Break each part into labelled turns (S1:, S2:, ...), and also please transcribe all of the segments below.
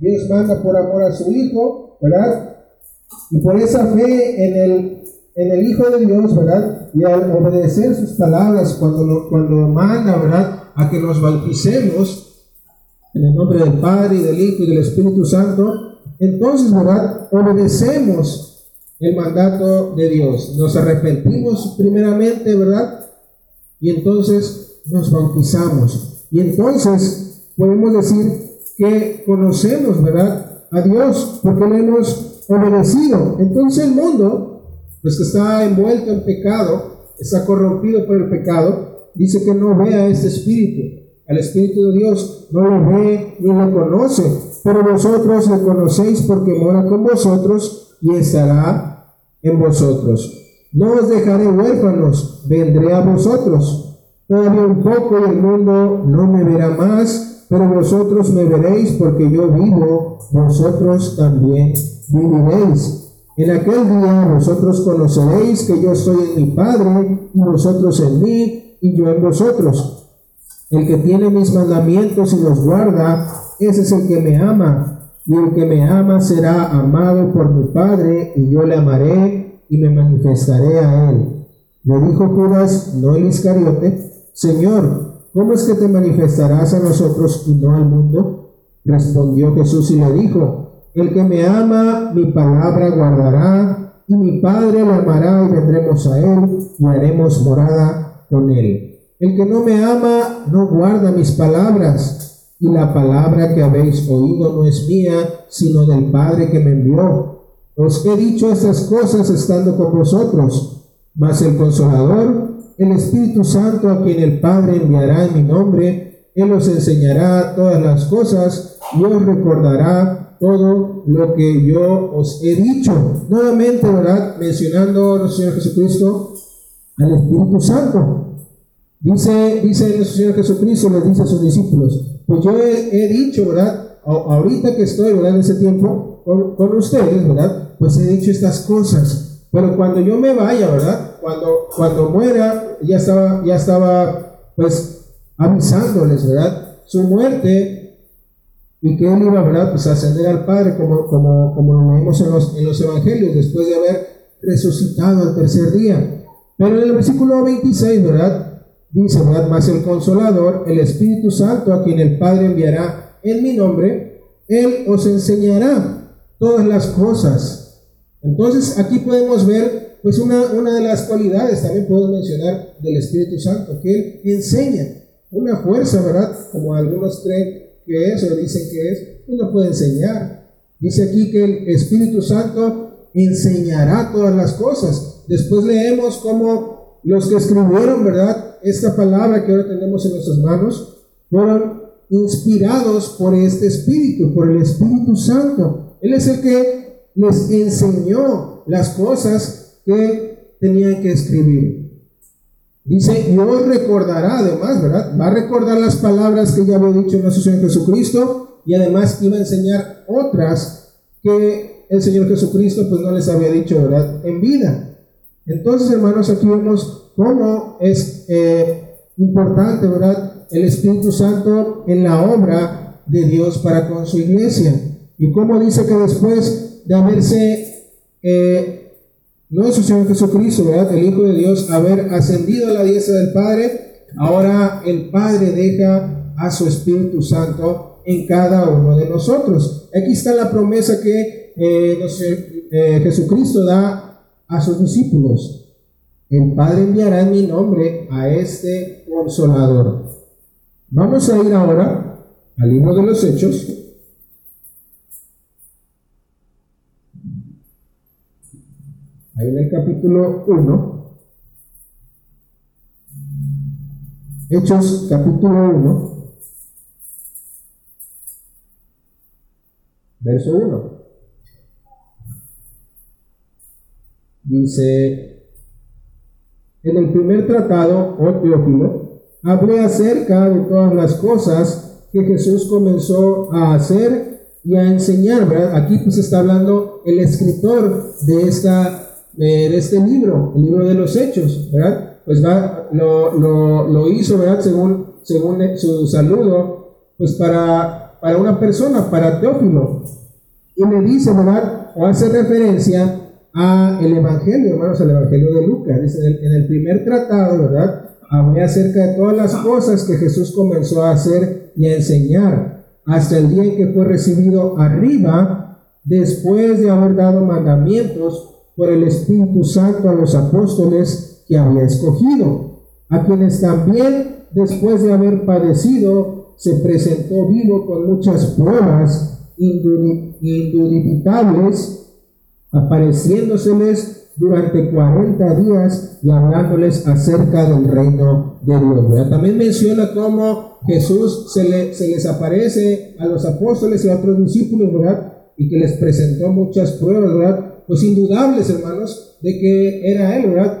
S1: Dios manda por amor a su Hijo, ¿verdad? Y por esa fe en el, en el Hijo de Dios, ¿verdad? Y al obedecer sus palabras cuando, cuando manda, ¿verdad? A que nos bauticemos en el nombre del Padre y del Hijo y del Espíritu Santo, entonces, ¿verdad? Obedecemos el mandato de Dios. Nos arrepentimos primeramente, ¿verdad? Y entonces nos bautizamos. Y entonces podemos decir que conocemos, ¿verdad? A Dios porque le hemos obedecido. Entonces el mundo, pues que está envuelto en pecado, está corrompido por el pecado, dice que no ve a este espíritu, al espíritu de Dios, no lo ve ni lo conoce, pero vosotros le conocéis porque mora con vosotros y estará en vosotros. No os dejaré huérfanos, vendré a vosotros. Todavía un poco y el mundo no me verá más, pero vosotros me veréis porque yo vivo, vosotros también viviréis. En aquel día vosotros conoceréis que yo soy en mi Padre, y vosotros en mí, y yo en vosotros. El que tiene mis mandamientos y los guarda, ese es el que me ama, y el que me ama será amado por mi Padre, y yo le amaré y me manifestaré a él. Le dijo Judas, no el Iscariote, Señor, ¿cómo es que te manifestarás a nosotros y no al mundo? Respondió Jesús y le dijo, el que me ama, mi palabra guardará, y mi Padre le amará y vendremos a él y haremos morada con él. El que no me ama, no guarda mis palabras, y la palabra que habéis oído no es mía, sino del Padre que me envió. Os he dicho estas cosas estando con vosotros, mas el consolador, el Espíritu Santo a quien el Padre enviará en mi nombre, Él os enseñará todas las cosas y os recordará todo lo que yo os he dicho. Nuevamente, ¿verdad? Mencionando nuestro Señor Jesucristo al Espíritu Santo. Dice, dice nuestro Señor Jesucristo, le dice a sus discípulos, pues yo he, dicho, ¿verdad? ahorita que estoy, ¿verdad? En ese tiempo con, con, ustedes, ¿verdad? Pues he dicho estas cosas. Pero cuando yo me vaya, ¿verdad? Cuando, cuando muera, ya estaba, ya estaba, pues, avisándoles, ¿verdad? Su muerte y que él iba ¿verdad? Pues ascender al Padre, como, como, como lo leemos en los, en los Evangelios, después de haber resucitado al tercer día. Pero en el versículo 26, ¿verdad? Dice, ¿verdad? Más el consolador, el Espíritu Santo, a quien el Padre enviará en mi nombre, Él os enseñará todas las cosas. Entonces aquí podemos ver, pues una, una de las cualidades, también puedo mencionar, del Espíritu Santo, que Él enseña una fuerza, ¿verdad? Como algunos creen que es o dicen que es, uno puede enseñar. Dice aquí que el Espíritu Santo enseñará todas las cosas. Después leemos cómo los que escribieron, ¿verdad? Esta palabra que ahora tenemos en nuestras manos, fueron inspirados por este Espíritu, por el Espíritu Santo. Él es el que les enseñó las cosas que tenían que escribir. Dice, y recordará además, ¿verdad? Va a recordar las palabras que ya había dicho nuestro Señor Jesucristo y además iba a enseñar otras que el Señor Jesucristo pues no les había dicho, ¿verdad? En vida. Entonces, hermanos, aquí vemos cómo es eh, importante, ¿verdad? El Espíritu Santo en la obra de Dios para con su iglesia. Y cómo dice que después de haberse eh, nuestro Señor Jesucristo. El Hijo de Dios, haber ascendido a la diestra del Padre, ahora el Padre deja a su Espíritu Santo en cada uno de nosotros. Aquí está la promesa que eh, eh, Jesucristo da a sus discípulos. El Padre enviará en mi nombre a este consolador. Vamos a ir ahora al libro de los Hechos. Ahí en el capítulo 1, Hechos capítulo 1, verso 1. Dice, en el primer tratado, oh Teófilo, hablé acerca de todas las cosas que Jesús comenzó a hacer y a enseñar. Aquí pues está hablando el escritor de esta de este libro, el libro de los hechos, ¿verdad? Pues va, lo, lo, lo hizo, ¿verdad? Según, según su saludo, pues para para una persona, para Teófilo. Y le dice, ¿verdad? O hace referencia a el Evangelio, hermanos, al Evangelio de Lucas. Dice, en el, primer tratado, ¿verdad? Hablé acerca de todas las cosas que Jesús comenzó a hacer y a enseñar hasta el día en que fue recibido arriba, después de haber dado mandamientos por el Espíritu Santo a los apóstoles que había escogido, a quienes también, después de haber padecido, se presentó vivo con muchas pruebas indubitables apareciéndoseles durante 40 días y hablándoles acerca del reino de Dios. También menciona cómo Jesús se, le, se, les aparece a los apóstoles y a otros discípulos, ¿verdad? Y que les presentó muchas pruebas, ¿verdad? Pues indudables, hermanos, de que era Él, ¿verdad?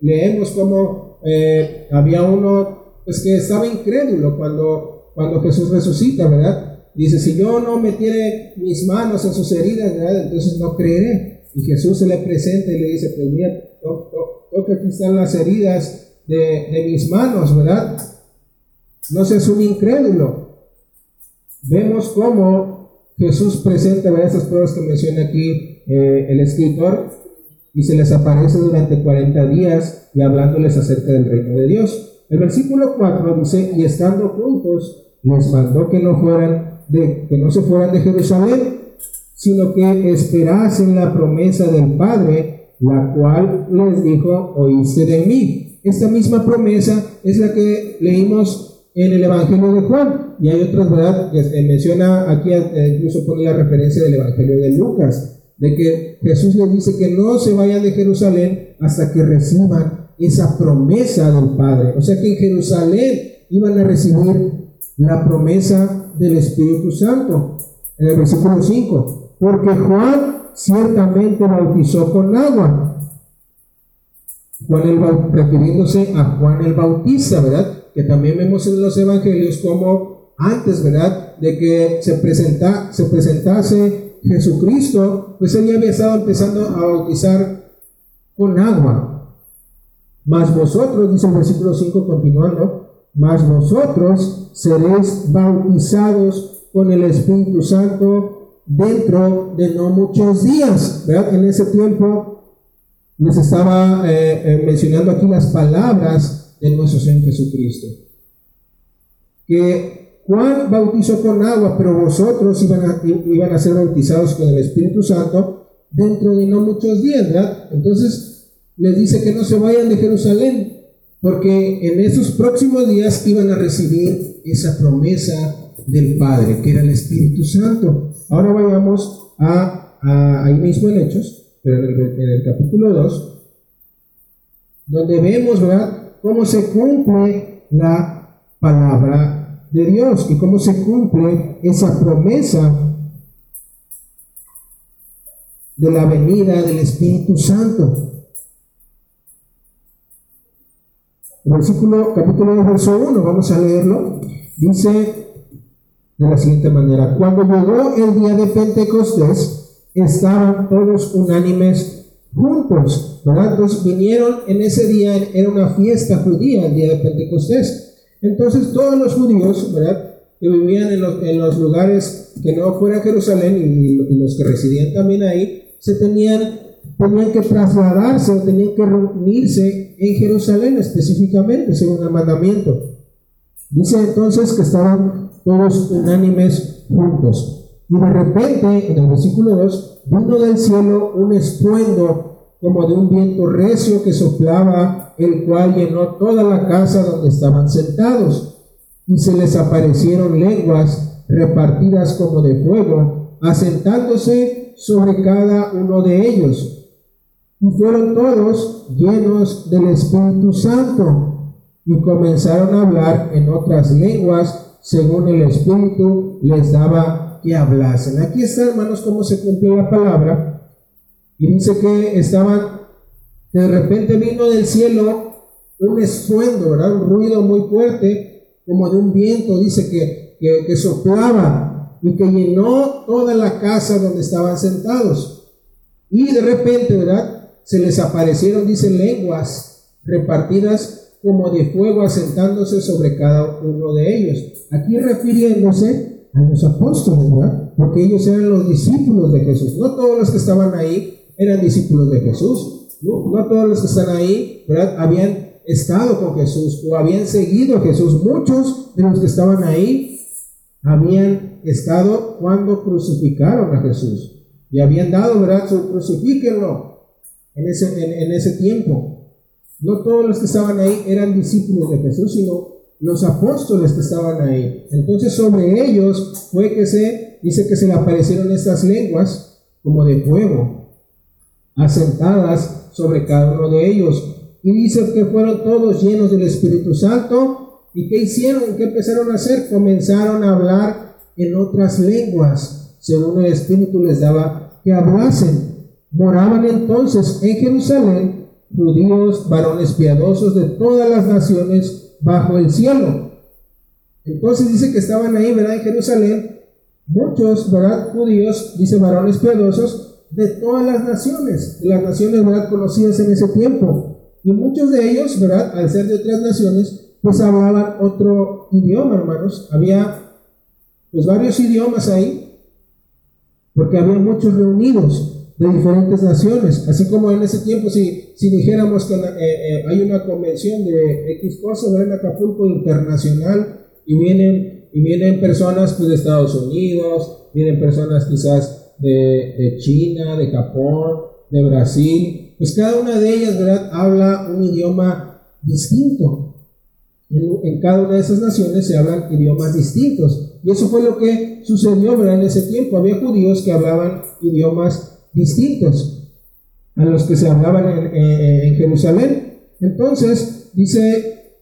S1: leemos cómo eh, había uno pues, que estaba incrédulo cuando, cuando Jesús resucita, ¿verdad? Dice, si yo no metiere mis manos en sus heridas, entonces no creeré. Y Jesús se le presenta y le dice, pues mira, toca aquí están las heridas de, mis manos, ¿verdad? No seas un incrédulo. Vemos cómo Jesús presenta ¿verdad? esas pruebas que menciona aquí eh, el escritor y se les aparece durante 40 días y hablándoles acerca del reino de Dios. El versículo 4 dice, y estando juntos, les mandó que no fueran de que no se fueran de Jerusalén, sino que esperasen la promesa del Padre, la cual les dijo, oíste de mí. Esta misma promesa es la que leímos en el Evangelio de Juan, y hay otras, ¿verdad?, que menciona aquí, eh, incluso pone la referencia del Evangelio de Lucas, de que Jesús les dice que no se vayan de Jerusalén hasta que reciban esa promesa del Padre. O sea que en Jerusalén iban a recibir la promesa del Espíritu Santo. En el versículo 5, porque Juan ciertamente bautizó con agua. Juan el, refiriéndose a Juan el Bautista, ¿verdad? Que también vemos en los evangelios como antes, ¿verdad? De que se, presenta, se presentase Jesucristo, pues él ya había estado empezando a bautizar con agua. Mas vosotros, dice el versículo 5 continuando, mas vosotros seréis bautizados con el Espíritu Santo dentro de no muchos días. ¿verdad? En ese tiempo les estaba eh, eh, mencionando aquí las palabras de nuestro Señor Jesucristo. Que Juan bautizó con agua, pero vosotros iban a, ser bautizados con el Espíritu Santo dentro de no muchos días, ¿verdad? Entonces les dice que no se vayan de Jerusalén, porque en esos próximos días iban a recibir esa promesa del Padre, que era el Espíritu Santo. Ahora vayamos a, ahí mismo en Hechos, pero en el, capítulo 2, donde vemos, ¿verdad?, cómo se cumple la palabra de Dios y cómo se cumple esa promesa de la venida del Espíritu Santo. versículo, capítulo 2, verso 1, vamos a leerlo. Dice de la siguiente manera, cuando llegó el día de Pentecostés, estaban todos unánimes juntos, ¿verdad? Entonces vinieron en ese día, era una fiesta judía, el día de Pentecostés. Entonces todos los judíos, ¿verdad? Que vivían en los, en los lugares que no fuera Jerusalén y, los que residían también ahí, se tenían tenían que trasladarse o tenían que reunirse en Jerusalén específicamente, según el mandamiento. Dice entonces que estaban todos unánimes juntos. Y de repente, en el versículo 2, vino del cielo un estruendo como de un viento recio que soplaba, el cual llenó toda la casa donde estaban sentados. Y se les aparecieron lenguas repartidas como de fuego, asentándose sobre cada uno de ellos y fueron todos llenos del Espíritu Santo y comenzaron a hablar en otras lenguas según el Espíritu les daba que hablasen. Aquí está, hermanos, cómo se cumple la palabra. Y dice que estaban, de repente vino del cielo un estruendo, ¿verdad? Un ruido muy fuerte, como de un viento, dice que, que, que soplaba y que llenó toda la casa donde estaban sentados. Y de repente, ¿verdad? se les aparecieron, dicen, lenguas repartidas como de fuego asentándose sobre cada uno de ellos. Aquí refiriéndose A los apóstoles, ¿verdad? Porque ellos eran los discípulos de Jesús. No todos los que estaban ahí eran discípulos de Jesús. No, todos los que están ahí. Habían estado con Jesús o habían seguido a Jesús. Muchos de los que estaban ahí habían estado cuando crucificaron a Jesús y habían dado, ¿verdad? Su crucifíquenlo en ese, en, ese tiempo. No todos los que estaban ahí eran discípulos de Jesús, sino los apóstoles que estaban ahí. Entonces sobre ellos fue que se, dice que se le aparecieron estas lenguas como de fuego, asentadas sobre cada uno de ellos. Y dice que fueron todos llenos del Espíritu Santo. ¿Y qué hicieron? ¿Qué empezaron a hacer? Comenzaron a hablar en otras lenguas, según el Espíritu les daba que hablasen. Moraban entonces en Jerusalén judíos, varones piadosos de todas las naciones bajo el cielo. Entonces dice que estaban ahí, ¿verdad? En Jerusalén, muchos, ¿verdad? Judíos, dice varones piadosos de todas las naciones, las naciones, ¿verdad? Conocidas en ese tiempo. Y muchos de ellos, ¿verdad? Al ser de otras naciones, pues hablaban otro idioma, hermanos. Había pues varios idiomas ahí, porque había muchos reunidos de diferentes naciones. Así como en ese tiempo, si, si dijéramos que eh, eh, hay una convención de X cosas en Acapulco internacional y vienen, y vienen personas pues, de Estados Unidos, vienen personas quizás de, China, de Japón, de Brasil, pues cada una de ellas, ¿verdad? Habla un idioma distinto. En, cada una de esas naciones se hablan idiomas distintos. Y eso fue lo que sucedió, ¿verdad? En ese tiempo había judíos que hablaban idiomas distintos a los que se hablaban en, Jerusalén. Entonces, dice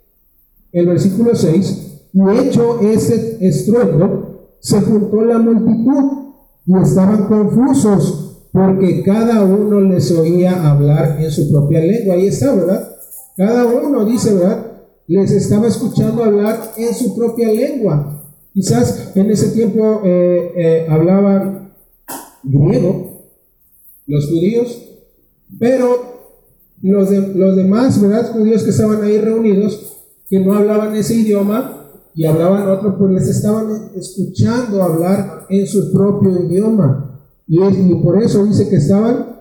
S1: el versículo 6, y hecho ese estruendo, se juntó la multitud y estaban confusos porque cada uno les oía hablar en su propia lengua. Ahí está, ¿verdad? Cada uno, dice, ¿verdad? Les estaba escuchando hablar en su propia lengua. Quizás en ese tiempo eh, eh, hablaban griego, los judíos, pero los, los demás, ¿verdad? Judíos que estaban ahí reunidos, que no hablaban ese idioma y hablaban otro, pues les estaban escuchando hablar en su propio idioma. Y, por eso dice que estaban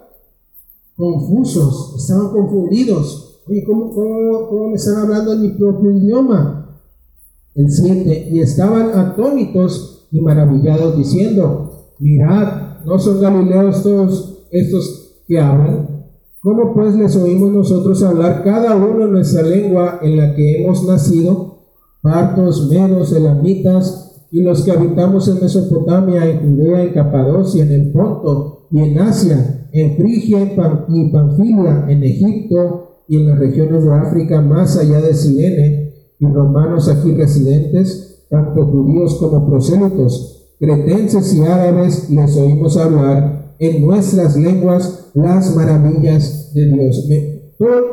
S1: confusos, estaban confundidos. Oye, ¿cómo, cómo, me están hablando en mi propio idioma? El 7. Y estaban atónitos y maravillados diciendo, mirad, ¿no son galileos todos estos que hablan? ¿Cómo pues les oímos nosotros hablar cada uno en nuestra lengua en la que hemos nacido? Partos, medos, elamitas, y los que habitamos en Mesopotamia, en Judea, en Capadocia, en el Ponto y en Asia, en Frigia y Panfilia, en Egipto y en las regiones de África más allá de Sirene, y romanos aquí residentes, tanto judíos como prosélitos, cretenses y árabes, les oímos hablar en nuestras lenguas las maravillas de Dios.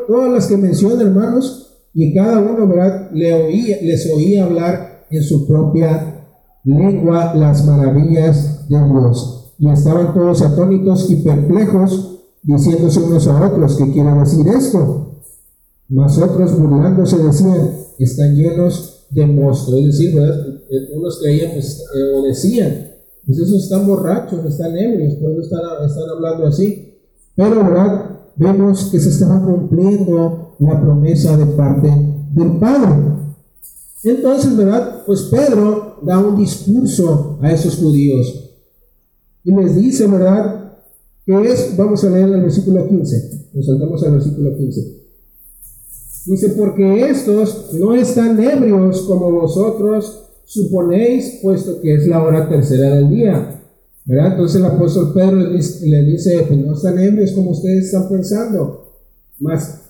S1: todas las que mencionan, hermanos, y cada uno, ¿verdad? Le oía, les oía hablar en su propia lengua las maravillas de Dios. Y estaban todos atónitos y perplejos, diciéndose unos a otros, ¿qué quiere decir esto? Mas otros burlándose decían, están llenos de monstruos. Es decir, eh, unos creían pues, eh, o decían, pues esos están borrachos, están ebrios, por eso están, están hablando así. Pero, ¿verdad? Vemos que se estaba cumpliendo la promesa de parte del Padre. Entonces, ¿verdad? Pues Pedro da un discurso a esos judíos y les dice, ¿verdad? Que es, vamos a leer el versículo 15, nos saltamos al versículo 15. Dice, porque estos no están ebrios como vosotros suponéis, puesto que es la hora tercera del día. ¿Verdad? Entonces el apóstol Pedro le dice, pues no están ebrios como ustedes están pensando. Mas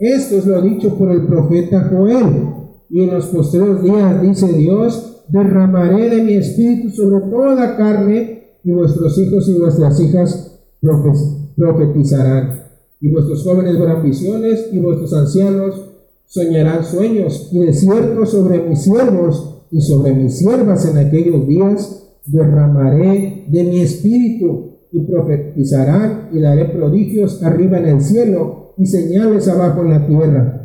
S1: esto es lo dicho por el profeta Joel. Y en los posteriores días, dice Dios, derramaré de mi espíritu sobre toda carne, y vuestros hijos y vuestras hijas profetizarán. Y vuestros jóvenes verán visiones, y vuestros ancianos soñarán sueños. Y de cierto sobre mis siervos y sobre mis siervas en aquellos días derramaré de mi espíritu, y profetizarán, y daré prodigios arriba en el cielo, y señales abajo en la tierra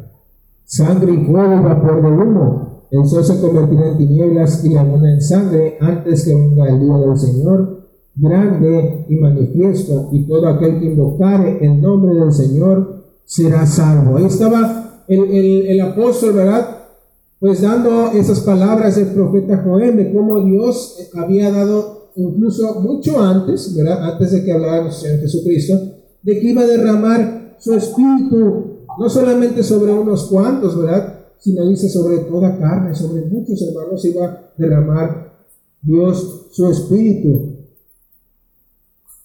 S1: sangre y fuego y vapor de humo. el sol se convertirá en tinieblas y la luna en sangre antes que venga el día del Señor, grande y manifiesto, y todo aquel que invocare el nombre del Señor será salvo. Ahí estaba el, el, el apóstol, ¿verdad? Pues dando esas palabras del profeta Joel de cómo Dios había dado incluso mucho antes, ¿verdad? Antes de que hablara nuestro Señor Jesucristo, de que iba a derramar su espíritu, no solamente sobre unos cuantos, ¿verdad? Sino dice sobre toda carne, sobre muchos hermanos iba a derramar Dios su espíritu.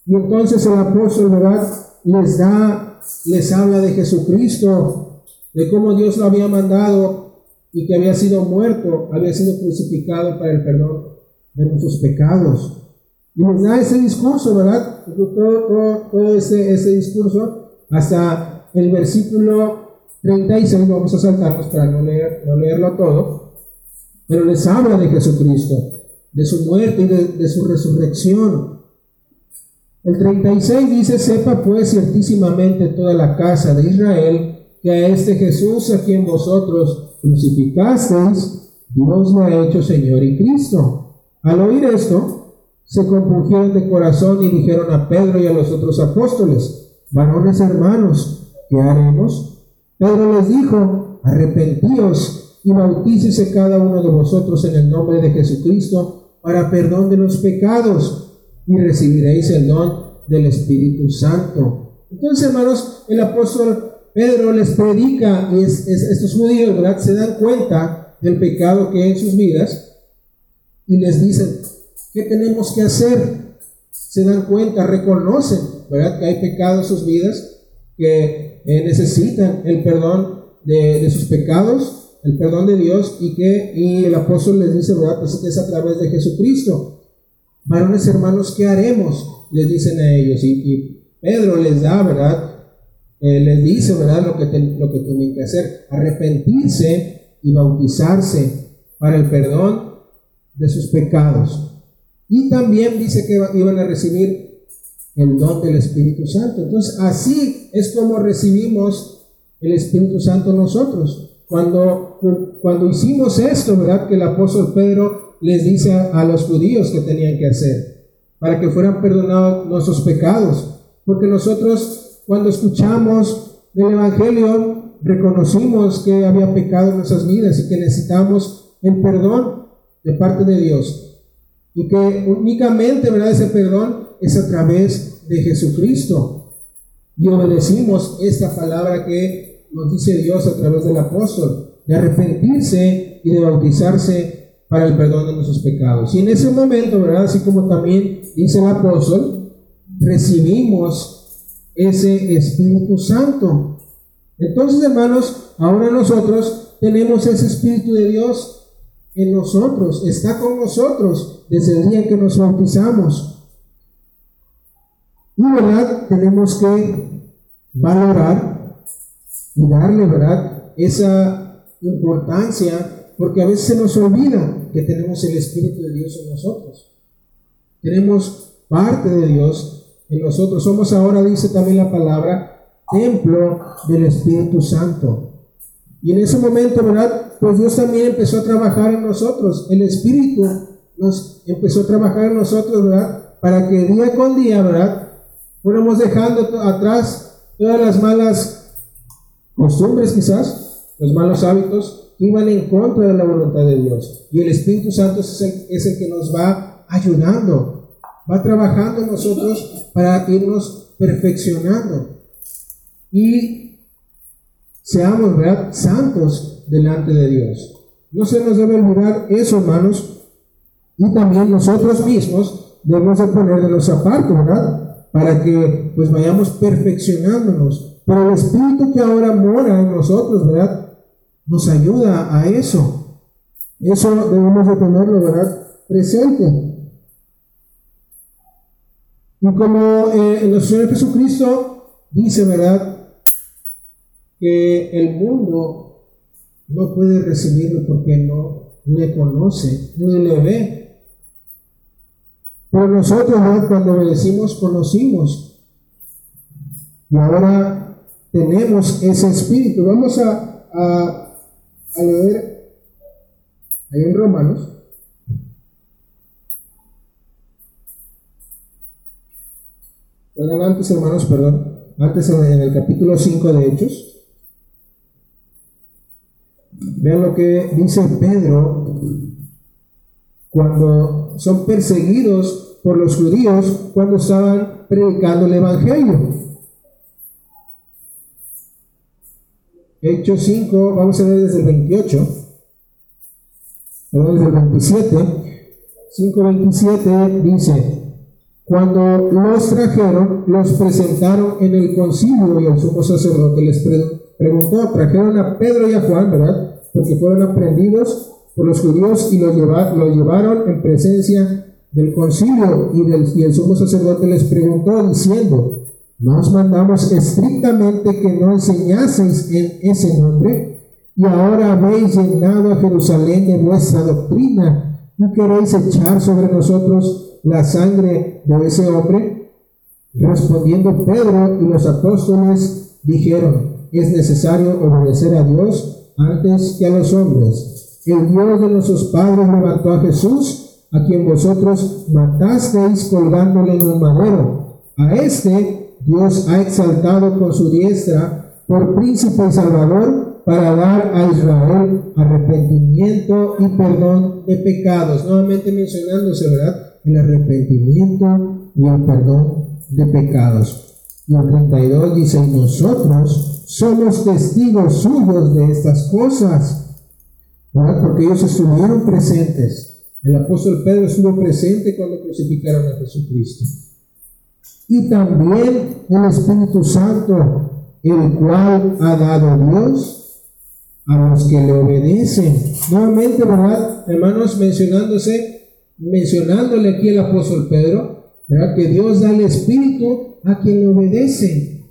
S1: Y entonces el apóstol, ¿verdad? Les da, les habla de Jesucristo, de cómo Dios lo había mandado y que había sido muerto, había sido crucificado para el perdón de nuestros pecados. Y nos da ese discurso, ¿verdad? Todo, todo, ese, ese discurso hasta el versículo 36, vamos a saltarnos para no, leer, no leerlo todo, pero les habla de Jesucristo, de su muerte y de, su resurrección. El 36 dice, sepa pues ciertísimamente toda la casa de Israel que a este Jesús a quien vosotros crucificasteis, Dios lo ha hecho Señor y Cristo. Al oír esto, se compungieron de corazón y dijeron a Pedro y a los otros apóstoles, varones hermanos, ¿qué haremos? Pedro les dijo, arrepentíos y bautícese cada uno de vosotros en el nombre de Jesucristo para perdón de los pecados y recibiréis el don del Espíritu Santo. Entonces, hermanos, el apóstol Pedro les predica y estos judíos, ¿verdad? Se dan cuenta del pecado que hay en sus vidas y les dicen, ¿Qué tenemos que hacer? Se dan cuenta, reconocen, ¿verdad? Que hay pecado en sus vidas, que eh, necesitan el perdón de, sus pecados, el perdón de Dios, y que y el apóstol les dice, ¿verdad? Pues es a través de Jesucristo. Varones hermanos, ¿qué haremos? Les dicen a ellos. Y, Pedro les da, ¿verdad? Eh, les dice, ¿verdad? Lo que, lo que tienen que hacer. Arrepentirse y bautizarse para el perdón de sus pecados. Y también dice que iban a recibir el don del Espíritu Santo. Entonces, así es como recibimos el Espíritu Santo nosotros. Cuando, cuando hicimos esto, ¿verdad? Que el apóstol Pedro les dice a, los judíos que tenían que hacer para que fueran perdonados nuestros pecados. Porque nosotros, cuando escuchamos del Evangelio, reconocimos que había pecado en nuestras vidas y que necesitamos el perdón de parte de Dios. Y que únicamente, ¿verdad? Ese perdón es a través de Jesucristo. Y obedecimos esta palabra que nos dice Dios a través del apóstol, de arrepentirse y de bautizarse para el perdón de nuestros pecados. Y en ese momento, ¿verdad? Así como también dice el apóstol, recibimos ese Espíritu Santo. Entonces, hermanos, ahora nosotros tenemos ese Espíritu de Dios en nosotros, está con nosotros desde el día que nos bautizamos. Y verdad, tenemos que valorar y darle, verdad, esa importancia, porque a veces se nos olvida que tenemos el Espíritu de Dios en nosotros. Tenemos parte de Dios en nosotros. Somos ahora, dice también la palabra, templo del Espíritu Santo. Y en ese momento, ¿verdad? Pues Dios también empezó a trabajar en nosotros. El Espíritu nos empezó a trabajar en nosotros, ¿verdad? Para que día con día, ¿verdad? Fuéramos dejando atrás todas las malas costumbres quizás, los malos hábitos que iban en contra de la voluntad de Dios. Y el Espíritu Santo es el, que nos va ayudando, va trabajando en nosotros para irnos perfeccionando. Y seamos, ¿verdad?, santos delante de Dios. No se nos debe olvidar eso, hermanos. Y también nosotros mismos debemos de poner de los ¿verdad? Para que pues vayamos perfeccionándonos. Pero el Espíritu que ahora mora en nosotros, ¿verdad? Nos ayuda a eso. Eso debemos de tenerlo, ¿verdad? Presente. Y como eh, el Señor Jesucristo dice, ¿verdad? que el mundo no puede recibirlo porque no le conoce, ni le ve. Pero nosotros cuando obedecimos, conocimos. Y ahora tenemos ese espíritu. Vamos a, leer Ahí en Romanos. Perdón, antes, hermanos, perdón. Antes en el capítulo 5 de Hechos. Vean lo que dice Pedro cuando son perseguidos por los judíos cuando estaban predicando el Evangelio. Hechos 5, vamos a ver desde el 28, desde el 27. 5.27 dice, cuando los trajeron, los presentaron en el concilio y el sumo sacerdote les preguntó, trajeron a Pedro y a Juan, ¿verdad? Porque fueron aprendidos los judíos y los, llevaron en presencia del concilio y, del, y el sumo sacerdote les preguntó diciendo, nos mandamos estrictamente que no enseñaseis en ese nombre y ahora habéis llenado a Jerusalén de vuestra doctrina y queréis echar sobre nosotros la sangre de ese hombre. Respondiendo Pedro y los apóstoles dijeron, es necesario obedecer a Dios antes que a los hombres. El Dios de nuestros padres levantó a Jesús, a quien vosotros matasteis colgándole en un madero. A este Dios ha exaltado con su diestra por príncipe y salvador para dar a Israel arrepentimiento y perdón de pecados. Nuevamente mencionándose, ¿verdad? El arrepentimiento y el perdón de pecados. Y el 32 dice, nosotros somos testigos suyos de estas cosas, Porque ellos estuvieron presentes. El apóstol Pedro estuvo presente cuando crucificaron a Jesucristo y también el Espíritu Santo, el cual ha dado Dios a los que le obedecen. Nuevamente, ¿verdad? Hermanos, mencionándose, mencionándole aquí el apóstol Pedro, ¿verdad? Que Dios da el Espíritu a quien le obedece.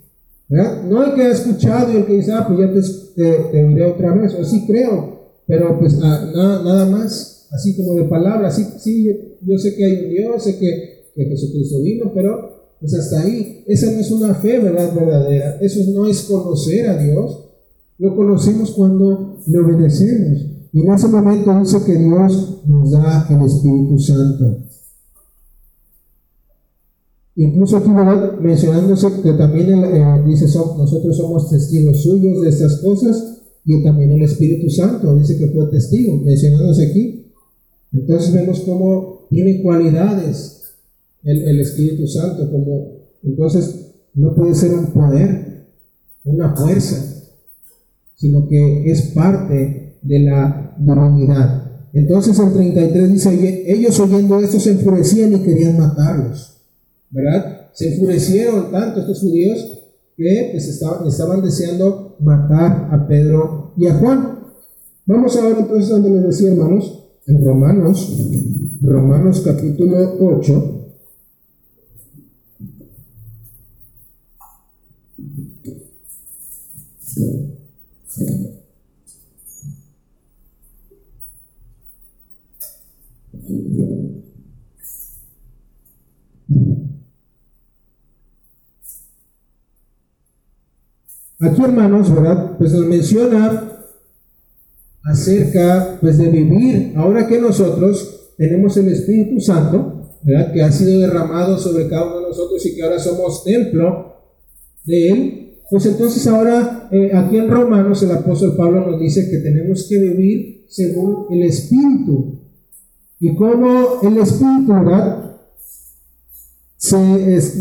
S1: No el que ha escuchado y el que dice, ah, pues ya te, te, diré otra vez, o así creo, pero pues ah, nada más, así como de palabras, sí, sí, yo, sé que hay un Dios, sé que, que Jesucristo vino, pero pues hasta ahí, esa no es una fe ¿verdad? verdadera, eso no es conocer a Dios. Lo conocemos cuando le obedecemos. Y en ese momento dice que Dios nos da el Espíritu Santo. Incluso aquí, ¿verdad? mencionándose que también eh, dice, nosotros somos testigos suyos de estas cosas y también el Espíritu Santo dice que fue testigo, mencionándose aquí. Entonces vemos cómo tiene cualidades el, Espíritu Santo como entonces no puede ser un poder, una fuerza, sino que es parte de la divinidad. Entonces el 33 dice, ellos oyendo esto se enfurecían y querían matarlos, ¿verdad? Se enfurecieron tanto estos judíos que pues, estaban, estaban deseando matar a Pedro y a Juan. Vamos a ver entonces donde les decía, hermanos, en Romanos, Romanos capítulo 8, Aquí, hermanos, ¿verdad? Pues nos menciona acerca pues de vivir, ahora que nosotros tenemos el Espíritu Santo, ¿verdad? Que ha sido derramado sobre cada uno de nosotros y que ahora somos templo de Él, pues entonces ahora eh, aquí en Romanos el apóstol Pablo nos dice que tenemos que vivir según el Espíritu. Y como el Espíritu, ¿verdad? Se,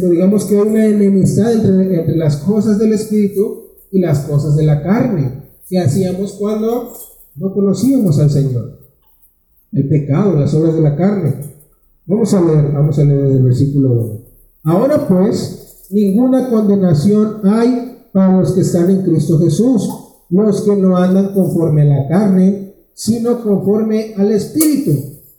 S1: digamos que hay una enemistad entre, entre las cosas del Espíritu y las cosas de la carne que hacíamos cuando no conocíamos al Señor. El pecado, las obras de la carne. Vamos a leer, vamos a leer el versículo 1. Ahora pues, ninguna condenación hay para los que están en Cristo Jesús, los que no andan conforme a la carne, sino conforme al Espíritu.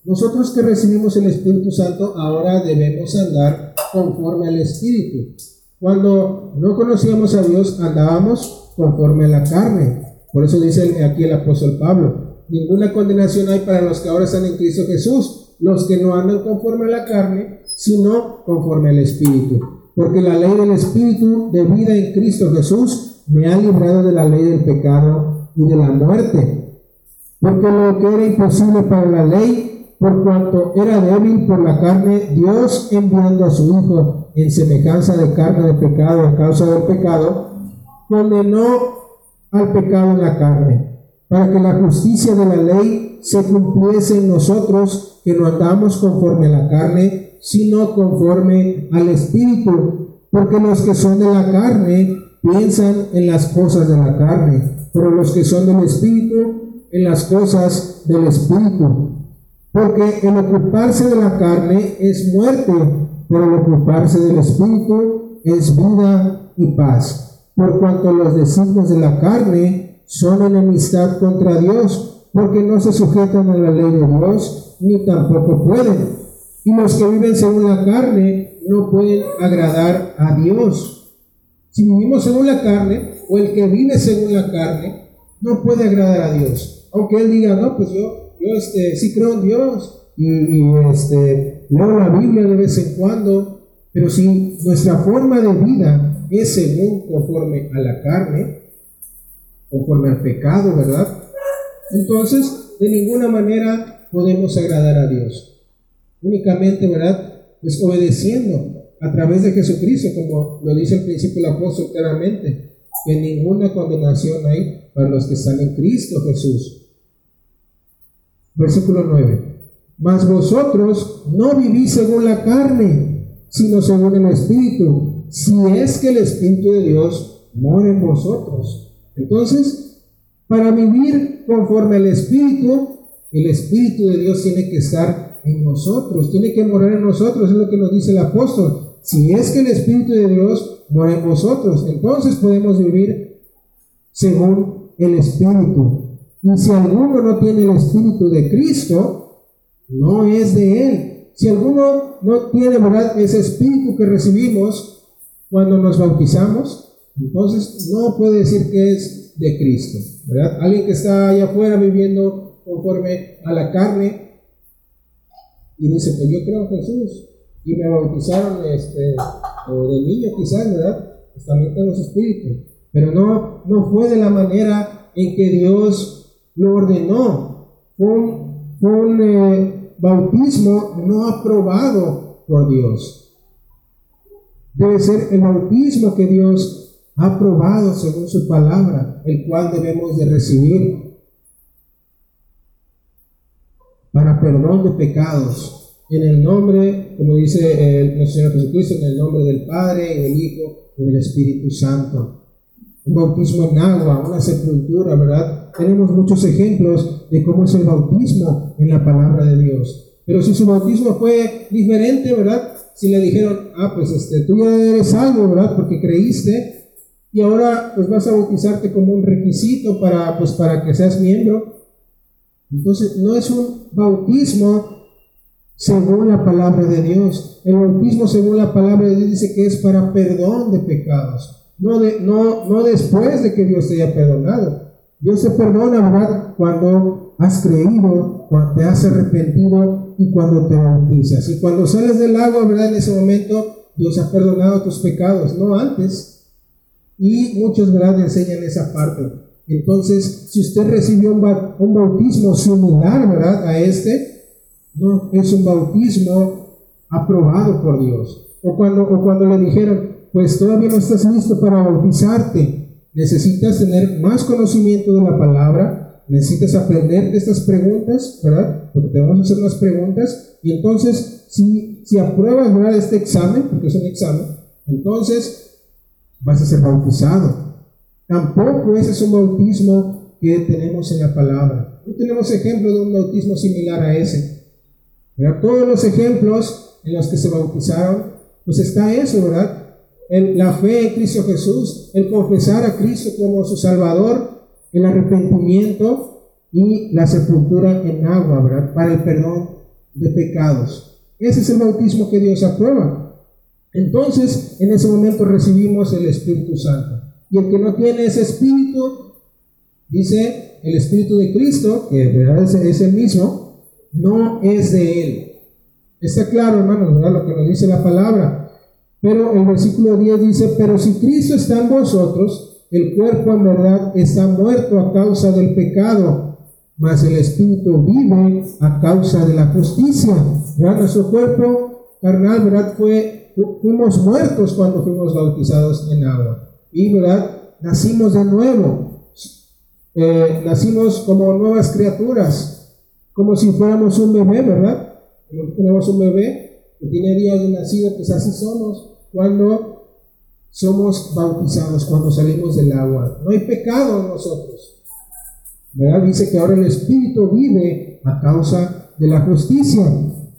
S1: Nosotros que recibimos el Espíritu Santo ahora debemos andar conforme al Espíritu. Cuando no conocíamos a Dios, andábamos conforme a la carne. Por eso dice aquí el apóstol Pablo, ninguna condenación hay para los que ahora están en Cristo Jesús, los que no andan conforme a la carne, sino conforme al Espíritu. Porque la ley del Espíritu de vida en Cristo Jesús me ha librado de la ley del pecado y de la muerte. Porque lo que era imposible para la ley, por cuanto era débil por la carne, Dios enviando a su Hijo en semejanza de carne de pecado a causa del pecado, condenó al pecado en la carne, para que la justicia de la ley se cumpliese en nosotros, que no andamos conforme a la carne, sino conforme al Espíritu, porque los que son de la carne piensan en las cosas de la carne, pero los que son del Espíritu en las cosas del Espíritu. Porque el ocuparse de la carne es muerte, pero el ocuparse del Espíritu es vida y paz. Por cuanto los designios de la carne son enemistad contra Dios, porque no se sujetan a la ley de Dios, ni tampoco pueden. Y los que viven según la carne no pueden agradar a Dios. Si vivimos según la carne, o el que vive según la carne, no puede agradar a Dios. Aunque él diga, no, pues yo, yo este, sí creo en Dios y, este, leo la Biblia de vez en cuando, pero si nuestra forma de vida es según conforme a la carne, conforme al pecado, ¿verdad? Entonces, de ninguna manera podemos agradar a Dios. Únicamente, ¿verdad? Pues obedeciendo a través de Jesucristo, como lo dice el principio del apóstol claramente, que ninguna condenación hay para los que están en Cristo Jesús. Versículo 9. Mas vosotros no vivís según la carne, sino según el Espíritu, si es que el Espíritu de Dios mora en vosotros. Entonces, para vivir conforme al Espíritu, el Espíritu de Dios tiene que estar en nosotros, tiene que morar en nosotros, es lo que nos dice el apóstol. Si es que el Espíritu de Dios mora en vosotros, entonces podemos vivir según el Espíritu. Y si alguno no tiene el Espíritu de Cristo, no es de Él. Si alguno no tiene ¿verdad? ese Espíritu que recibimos cuando nos bautizamos, entonces no puede decir que es de Cristo. ¿verdad? Alguien que está allá afuera viviendo conforme a la carne y dice, pues yo creo en Jesús y me bautizaron este, o de niño quizás, ¿verdad? Pues también tengo su espíritu. Pero no, no fue de la manera en que Dios lo ordenó. Fue un, eh, bautismo no aprobado por Dios. Debe ser el bautismo que Dios ha aprobado según su palabra, el cual debemos de recibir para perdón de pecados en el nombre, como dice el Señor Jesucristo, en el nombre del Padre, del Hijo, y del Espíritu Santo. Un bautismo en agua, una sepultura, ¿verdad? Tenemos muchos ejemplos de cómo es el bautismo en la palabra de Dios. Pero si su bautismo fue diferente, ¿verdad? Si le dijeron, ah, pues este, tú ya eres algo, ¿verdad? Porque creíste, y ahora pues vas a bautizarte como un requisito para, pues, para que seas miembro. Entonces, no es un bautismo según la palabra de Dios. El bautismo según la palabra de Dios dice que es para perdón de pecados, no, de, no, no después de que Dios te haya perdonado. Dios te perdona, ¿verdad? Cuando has creído, cuando te has arrepentido y cuando te bautizas. Y cuando sales del agua, ¿verdad? En ese momento Dios ha perdonado tus pecados, no antes. Y muchos, ¿verdad? Enseñan esa parte. Entonces, si usted recibió un, un bautismo similar, ¿verdad? A este, no es un bautismo aprobado por Dios. O cuando, o cuando le dijeron, pues todavía no estás listo para bautizarte, necesitas tener más conocimiento de la palabra, necesitas aprender estas preguntas, ¿verdad? Porque te vamos a hacer unas preguntas y entonces si, si apruebas ¿verdad? este examen, porque es un examen, entonces vas a ser bautizado. Tampoco ese es un bautismo que tenemos en la palabra. No tenemos ejemplo de un bautismo similar a ese. Todos los ejemplos en los que se bautizaron, pues está eso, ¿verdad? La fe en Cristo Jesús, el confesar a Cristo como su Salvador, el arrepentimiento y la sepultura en agua. Para el perdón de pecados. Ese es el bautismo que Dios aprueba. Entonces, en ese momento recibimos el Espíritu Santo. Y el que no tiene ese Espíritu, dice el Espíritu de Cristo, que ¿verdad? es el mismo, no es de Él. Está claro, hermanos, ¿verdad? Lo que nos dice la palabra. Pero el versículo 10 dice, pero si Cristo está en vosotros, el cuerpo en verdad está muerto a causa del pecado, mas el Espíritu vive a causa de la justicia. ¿Verdad? Nuestro cuerpo carnal, ¿verdad? Fue, fuimos muertos cuando fuimos bautizados en agua. Y, ¿verdad? Nacimos de nuevo. Eh, nacimos como nuevas criaturas, como si fuéramos un bebé, ¿verdad? Tenemos un bebé que tiene días de nacido, pues así somos cuando somos bautizados, cuando salimos del agua. No hay pecado en nosotros. ¿verdad? Dice que ahora el Espíritu vive a causa de la justicia.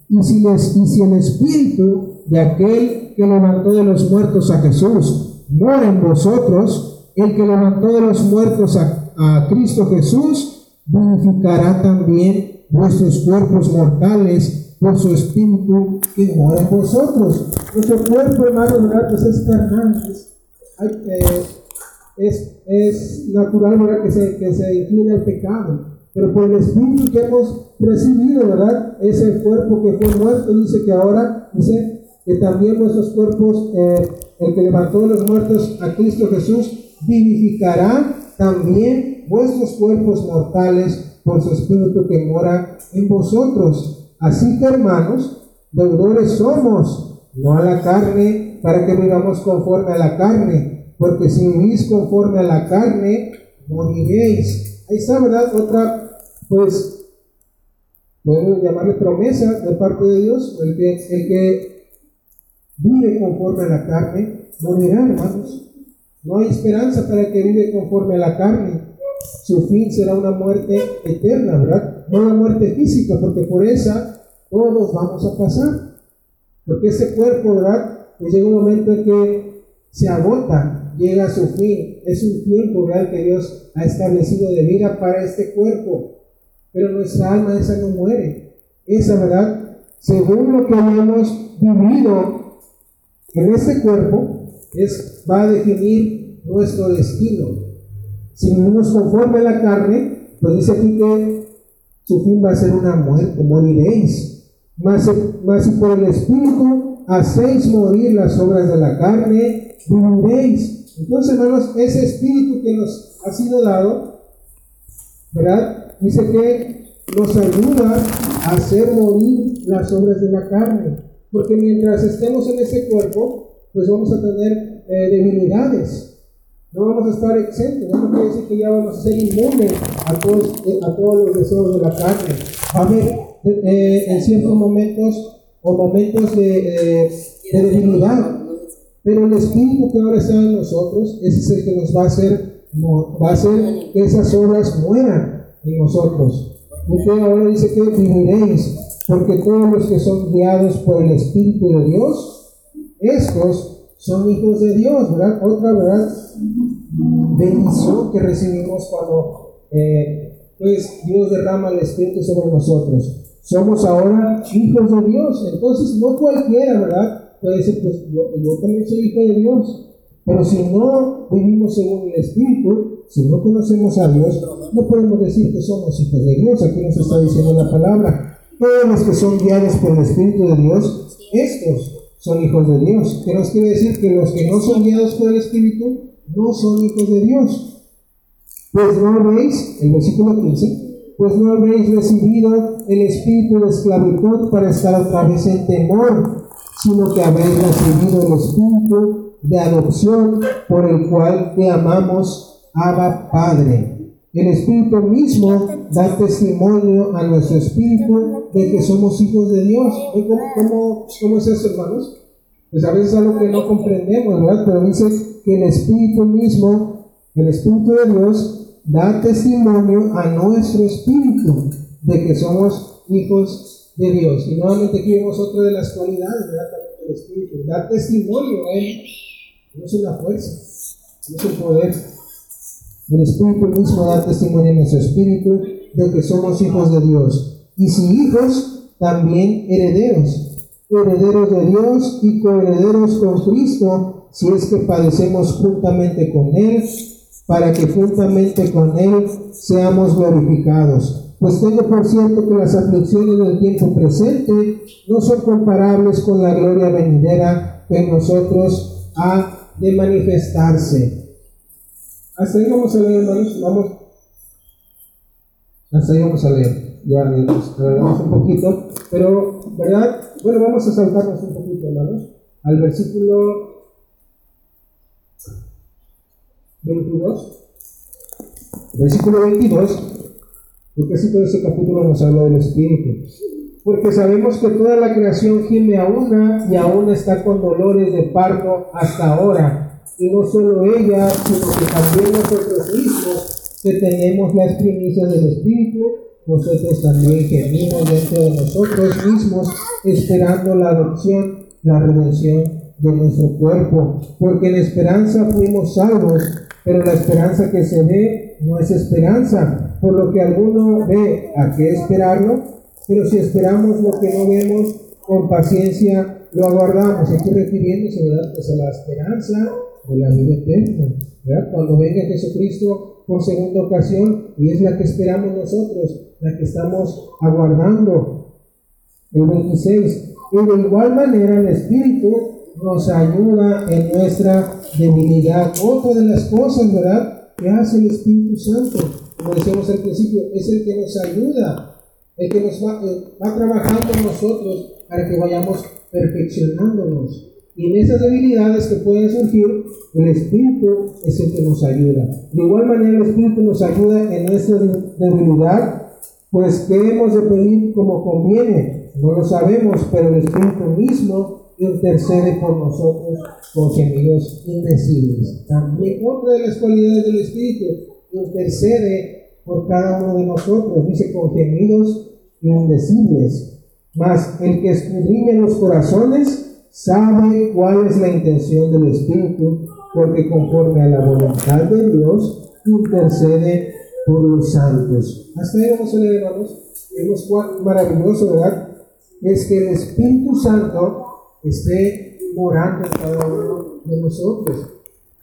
S1: Y si, les, el Espíritu de aquel que levantó de los muertos a Jesús mora en vosotros, el que levantó de los muertos a, a Cristo Jesús, vivificará también vuestros cuerpos mortales por su Espíritu que mora en vosotros. Nuestro cuerpo, hermano, ¿verdad? Pues es carnal. es natural ¿verdad? Que, se, que se incline al pecado. Pero por el Espíritu que hemos recibido, ¿verdad? Ese cuerpo que fue muerto, dice que ahora, dice que también nuestros cuerpos, eh, el que levantó de los muertos a Cristo Jesús, vivificará también vuestros cuerpos mortales por su Espíritu que mora en vosotros. Así que, hermanos, deudores somos, no a la carne, para que vivamos conforme a la carne porque si vivís conforme a la carne, moriréis. Ahí está, ¿verdad? Otra, pues, podemos llamarle promesa de parte de Dios, el que, que vive conforme a la carne, morirá, hermanos. No hay esperanza para el que vive conforme a la carne. Su fin será una muerte eterna, ¿verdad? No una muerte física, porque por esa todos vamos a pasar. Porque ese cuerpo, ¿verdad? Pues llega un momento en que se agota, llega a su fin. Es un tiempo real que Dios ha establecido de vida para este cuerpo. Pero nuestra alma esa no muere. Esa verdad, según lo que hemos vivido en este cuerpo, es, va a definir nuestro destino. Si vivimos conforme a la carne, pues dice aquí que su fin va a ser una muerte, moriréis. Más, más por el Espíritu hacéis morir las obras de la carne, viviréis. Entonces, hermanos, ese espíritu que nos ha sido dado, ¿verdad? Dice que nos ayuda a hacer morir las obras de la carne. Porque mientras estemos en ese cuerpo, pues vamos a tener eh, debilidades. No vamos a estar exentos. No quiere decir que ya vamos a ser inmunes a todos, eh, a todos los deseos de la carne. Va a haber eh, en ciertos momentos o momentos de, de debilidad. Pero el Espíritu que ahora está en nosotros, ese es el que nos va a hacer, va a hacer que esas obras mueran en nosotros. Usted ahora dice que viviréis, porque todos los que son guiados por el Espíritu de Dios, estos son hijos de Dios, ¿verdad? Otra, ¿verdad? Bendición que recibimos cuando eh, pues Dios derrama el Espíritu sobre nosotros. Somos ahora hijos de Dios, entonces no cualquiera, ¿verdad? puede decir, pues yo, también soy hijo de Dios. Pero si no vivimos según el Espíritu, si no conocemos a Dios, no podemos decir que somos hijos de Dios. Aquí nos está diciendo la palabra. Todos los que son guiados por el Espíritu de Dios, estos son hijos de Dios. ¿Qué nos quiere decir? Que los que no son guiados por el Espíritu no son hijos de Dios. Pues no habéis, el versículo 15, pues no habéis recibido el espíritu de esclavitud para estar otra vez en temor sino que habéis recibido el Espíritu de adopción por el cual te amamos, Abba Padre. El Espíritu mismo da testimonio a nuestro Espíritu de que somos hijos de Dios. ¿Cómo, cómo, es eso, hermanos? Pues a veces es algo que no comprendemos, ¿verdad? Pero dice que el Espíritu mismo, el Espíritu de Dios, da testimonio a nuestro Espíritu de que somos hijos de Dios. Y nuevamente aquí vemos otra de las cualidades del Espíritu, dar testimonio a Él. No es una fuerza, no es un poder. El Espíritu mismo da testimonio en nuestro Espíritu de que somos hijos de Dios. Y si hijos, también herederos. Herederos de Dios y coherederos con Cristo, si es que padecemos juntamente con Él, para que juntamente con Él seamos glorificados. Pues tengo por cierto que las aflicciones del tiempo presente no son comparables con la gloria venidera que en nosotros ha de manifestarse. Hasta ahí vamos a ver, hermanos. Vamos. Hasta ahí vamos a leer. Ya nos un poquito. Pero, ¿verdad? Bueno, vamos a saltarnos un poquito, hermanos. Al versículo 22. Versículo 22. Porque así todo ese capítulo nos habla del Espíritu. Porque sabemos que toda la creación gime a una y aún está con dolores de parto hasta ahora. Y no solo ella, sino que también nosotros mismos, que tenemos las primicias del Espíritu, nosotros también gemimos dentro de nosotros mismos, esperando la adopción, la redención de nuestro cuerpo. Porque en esperanza fuimos salvos, pero la esperanza que se ve no es esperanza, por lo que alguno ve a qué esperarlo, pero si esperamos lo que no vemos, con paciencia lo aguardamos. Aquí refiriéndose ¿verdad? Pues a la esperanza de la vida eterna. ¿verdad? Cuando venga Jesucristo por segunda ocasión, y es la que esperamos nosotros, la que estamos aguardando. El 26. Y de igual manera el Espíritu nos ayuda en nuestra debilidad. Otra de las cosas, ¿verdad? Que hace el Espíritu Santo, como decíamos al principio, es el que nos ayuda, el que nos va, eh, va trabajando en nosotros para que vayamos perfeccionándonos. Y en esas debilidades que pueden surgir, el Espíritu es el que nos ayuda. De igual manera, el Espíritu nos ayuda en nuestra debilidad, pues ¿qué hemos de pedir como conviene? No lo sabemos, pero el Espíritu mismo intercede por nosotros con gemidos indecibles. También otra de las cualidades del Espíritu intercede por cada uno de nosotros, dice con gemidos indecibles. Mas el que escudriña los corazones sabe cuál es la intención del Espíritu, porque conforme a la voluntad de Dios intercede por los santos. Hasta ahí vamos a leer, hermanos. Vemos cuán maravilloso, ¿verdad? Es que el Espíritu Santo esté morando cada uno de nosotros.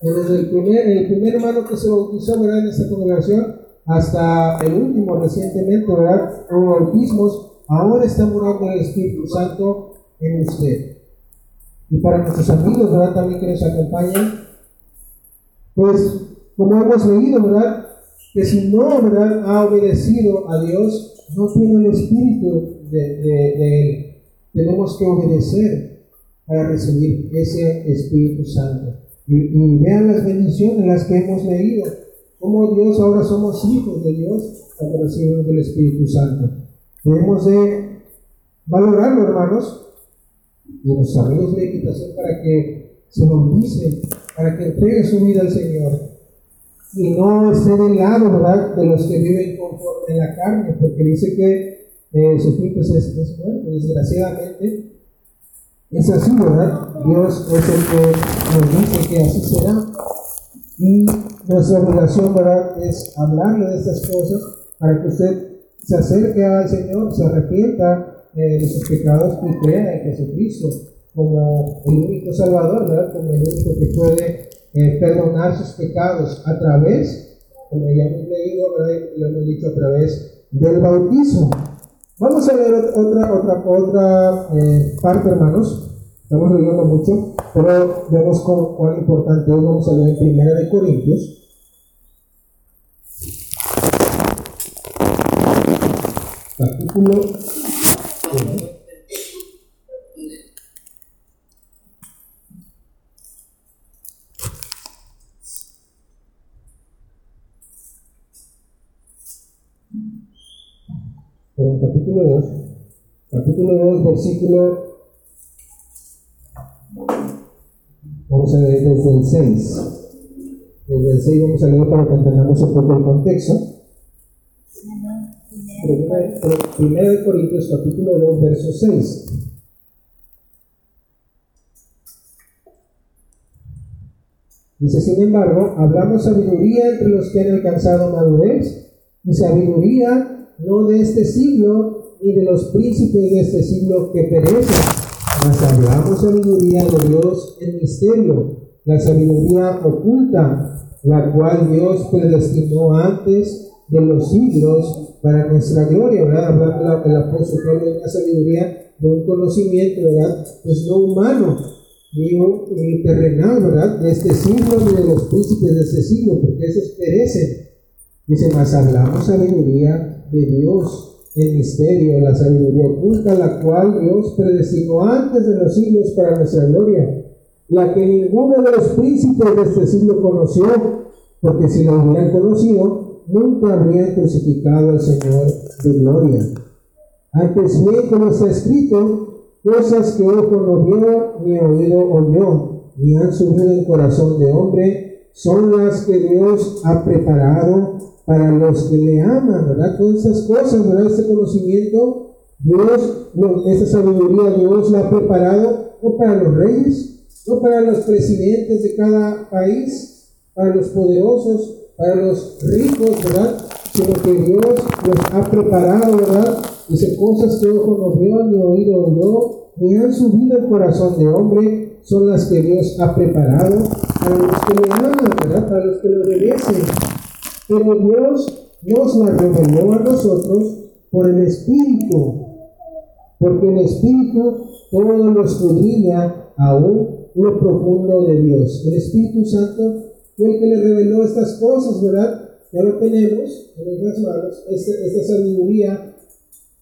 S1: Desde el primer, hermano que se bautizó ¿verdad? en esta congregación hasta el último recientemente, ¿verdad? Hubo bautismos, ahora está morando el Espíritu Santo en usted. Y para nuestros amigos, ¿verdad? También que nos acompañan, pues como hemos leído, ¿verdad? Que si no. Ha obedecido a Dios, no tiene el Espíritu de Él. Tenemos que obedecer para recibir ese Espíritu Santo. Y, vean las bendiciones las que hemos leído. Como Dios ahora somos hijos de Dios cuando recibimos el Espíritu Santo. Debemos de valorarlo, hermanos, y los amigos de equitación para que se bautice, para que entregue su vida al Señor. Y no esté del lado, ¿verdad?, de los que viven conforme en la carne, porque dice que eh, su es, es muerte, desgraciadamente es así, ¿verdad? Dios es el que nos dice que así será. Y nuestra obligación, ¿verdad?, es hablarle de estas cosas para que usted se acerque al Señor, se arrepienta eh, de sus pecados y crea en Jesucristo como el único Salvador, ¿verdad? Como el único que puede eh, perdonar sus pecados a través, como ya hemos leído, ¿verdad? Lo hemos dicho a través del bautismo. Vamos a ver otra, otra, otra eh, parte, hermanos. Estamos leyendo mucho, pero vemos cuán importante es. Vamos a leer Primera de Corintios. Capítulo en capítulo 2, capítulo 2, versículo, vamos a leer desde el 6. Desde el 6 vamos a leer para que entendamos un poco el contexto. Primero de Corintios, capítulo 2, verso 6. Dice, sin embargo, hablamos sabiduría entre los que han alcanzado madurez y sabiduría no de este siglo, ni de los príncipes de este siglo que perecen, mas hablamos sabiduría de Dios en misterio, la sabiduría oculta, la cual Dios predestinó antes de los siglos para nuestra gloria, ¿verdad? Hablando el apóstol Pablo de una sabiduría, de un conocimiento, ¿verdad? Pues no humano, ni, terrenal, ¿verdad? De este siglo, ni de los príncipes de este siglo, porque esos perecen. Dice, más hablamos sabiduría de Dios en misterio, la sabiduría oculta, la cual Dios predestinó antes de los siglos para nuestra gloria, la que ninguno de los príncipes de este siglo conoció, porque si lo hubieran conocido, nunca habrían crucificado al Señor de gloria. Antes bien, como está escrito, cosas que ojo no vio, ni oído oyó, ni han subido en corazón de hombre, son las que Dios ha preparado para los que le aman, ¿verdad? Todas esas cosas, ¿verdad? Este conocimiento, Dios, esa sabiduría Dios la ha preparado no para los reyes, no para los presidentes de cada país, para los poderosos, para los ricos, ¿verdad? Sino que Dios los ha preparado, ¿verdad? Dice cosas que ojo no vio, ni oído oyó, ni han subido el corazón de hombre, son las que Dios ha preparado para los que le aman, ¿verdad? Para los que le obedecen. Pero Dios nos la reveló a nosotros por el Espíritu, porque el Espíritu todo lo escudriña aún lo profundo de Dios. El Espíritu Santo fue el que le reveló estas cosas, ¿verdad? Ya lo tenemos en nuestras manos, esta, esta sabiduría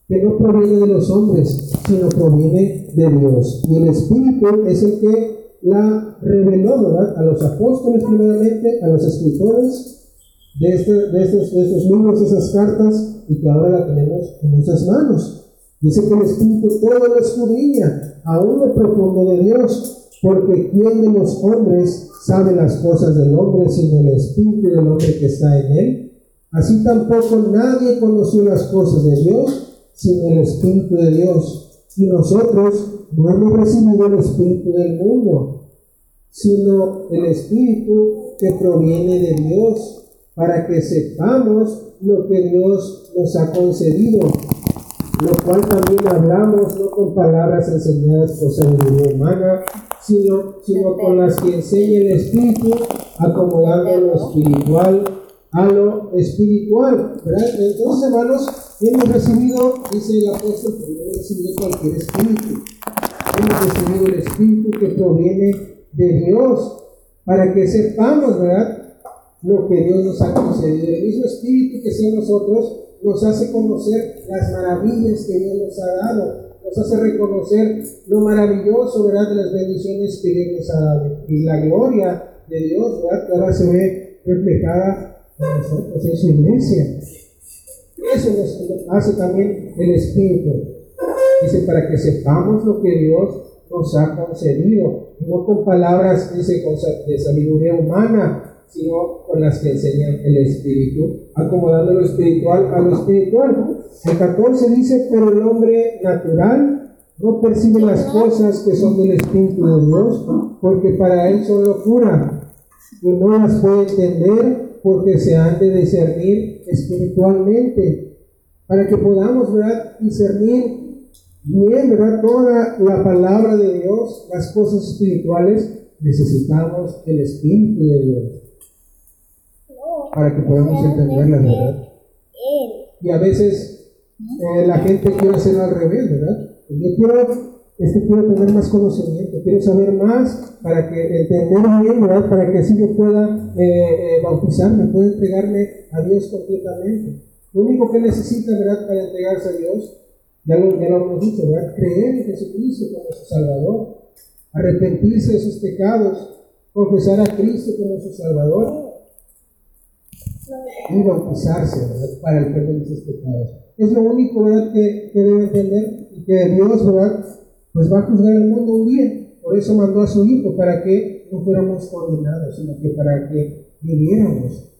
S1: que no proviene de los hombres, sino proviene de Dios. Y el Espíritu es el que la reveló, ¿verdad? A los apóstoles primeramente, a los escritores de, este, de, estos, de estos libros, esas cartas, y que ahora la tenemos en nuestras manos. Dice que el Espíritu todo lo escudriña, aún lo profundo de Dios, porque ¿quién de los hombres sabe las cosas del hombre sino el Espíritu del hombre que está en él? Así tampoco nadie conoció las cosas de Dios sino el Espíritu de Dios. Y nosotros no hemos recibido el Espíritu del mundo, sino el Espíritu que proviene de Dios, para que sepamos lo que Dios nos ha concedido lo cual también hablamos no con palabras enseñadas por sabiduría humana, sino, sino con las que enseña el Espíritu, acomodando lo espiritual a lo espiritual. Entonces, hermanos, hemos recibido, dice el apóstol, hemos recibido cualquier espíritu. Hemos recibido el espíritu que proviene de Dios, para que sepamos, ¿verdad? Lo que Dios nos ha concedido. El mismo espíritu que sea nosotros nos hace conocer las maravillas que Dios nos ha dado, nos hace reconocer lo maravilloso, ¿verdad?, de las bendiciones que Dios nos ha dado. Y la gloria de Dios, ¿verdad?, que ahora se ve reflejada en nosotros, en su iglesia. Eso nos hace también el Espíritu. Dice, para que sepamos lo que Dios nos ha concedido, no con palabras, dice, de sabiduría humana, sino con las que enseñan el Espíritu, acomodando lo espiritual a lo espiritual. El 14 dice, pero el hombre natural no percibe las cosas que son del Espíritu de Dios, porque para él son locura, y no las puede entender porque se han de discernir espiritualmente, para que podamos ¿verdad? discernir bien ¿verdad? toda la palabra de Dios, las cosas espirituales, necesitamos el Espíritu de Dios para que podamos entender la verdad. Y a veces eh, la gente quiere hacerlo al revés, ¿verdad? Yo quiero, es que quiero tener más conocimiento, quiero saber más para que entender bien, ¿verdad? Para que así yo pueda eh, eh, bautizarme, pueda entregarme a Dios completamente. Lo único que necesita, ¿verdad? Para entregarse a Dios, ya lo, ya lo hemos dicho, ¿verdad? Creer en Jesucristo como su Salvador, arrepentirse de sus pecados, confesar a Cristo como su Salvador y bautizarse para el perdón de sus pecados. Es lo único ¿verdad? Que, que debe entender y que Dios ¿verdad? Pues va a juzgar el mundo un día. Por eso mandó a su Hijo para que no fuéramos condenados, sino que para que viviéramos.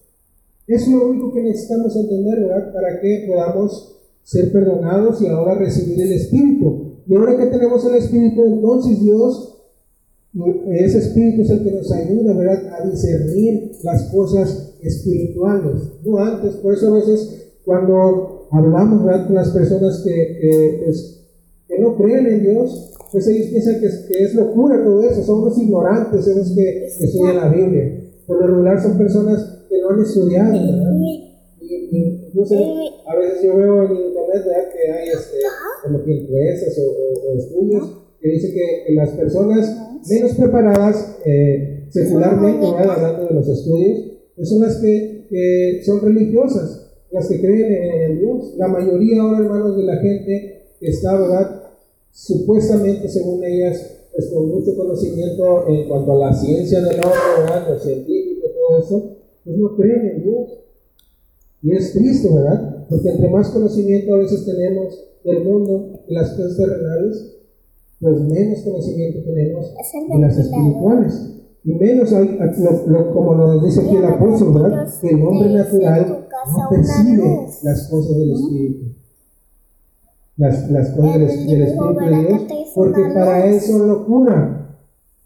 S1: Es lo único que necesitamos entender, ¿verdad? Para que podamos ser perdonados y ahora recibir el Espíritu. Y ahora que tenemos el Espíritu, entonces Dios ese espíritu es el que nos ayuda ¿verdad? a discernir las cosas espirituales. No antes, por eso a veces cuando hablamos ¿verdad? con las personas que, que, pues, que, no creen en Dios, pues ellos piensan que es, que es locura todo eso, son los ignorantes, esos que, estudian la Biblia. Por lo regular son personas que no han estudiado, ¿verdad? Y, a veces yo veo en internet ¿verdad? que hay este, como que encuestas o, o, estudios que dicen que, las personas menos preparadas eh, secularmente, hablando de los estudios, son las que, son religiosas. las que creen en Dios. La mayoría ahora, hermanos, de la gente que está, ¿verdad? Supuestamente, según ellas, pues con mucho conocimiento en cuanto a la ciencia del hombre, ¿verdad? Los científicos, todo eso, pues no creen en Dios. Y es triste, ¿verdad? Porque entre más conocimiento a veces tenemos del mundo y las cosas terrenales, pues menos conocimiento tenemos de las espirituales. Y menos hay, como nos dice aquí el apóstol, ¿verdad? Que el hombre natural no percibe las cosas del Espíritu. Las, las cosas del, del Espíritu de Dios, porque para él son locura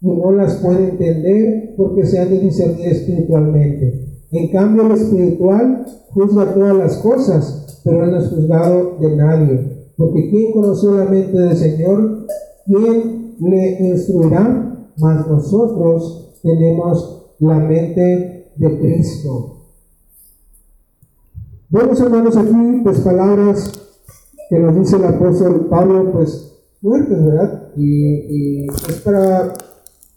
S1: y no las puede entender porque se han de discernir espiritualmente. En cambio, lo espiritual juzga todas las cosas, pero no es juzgado de nadie. Porque ¿quién conoció la mente del Señor? ¿Quién le instruirá? Mas nosotros tenemos la mente de Cristo. Vemos, hermanos, aquí pues palabras que nos dice el apóstol Pablo, pues fuertes, ¿verdad? Y, y es para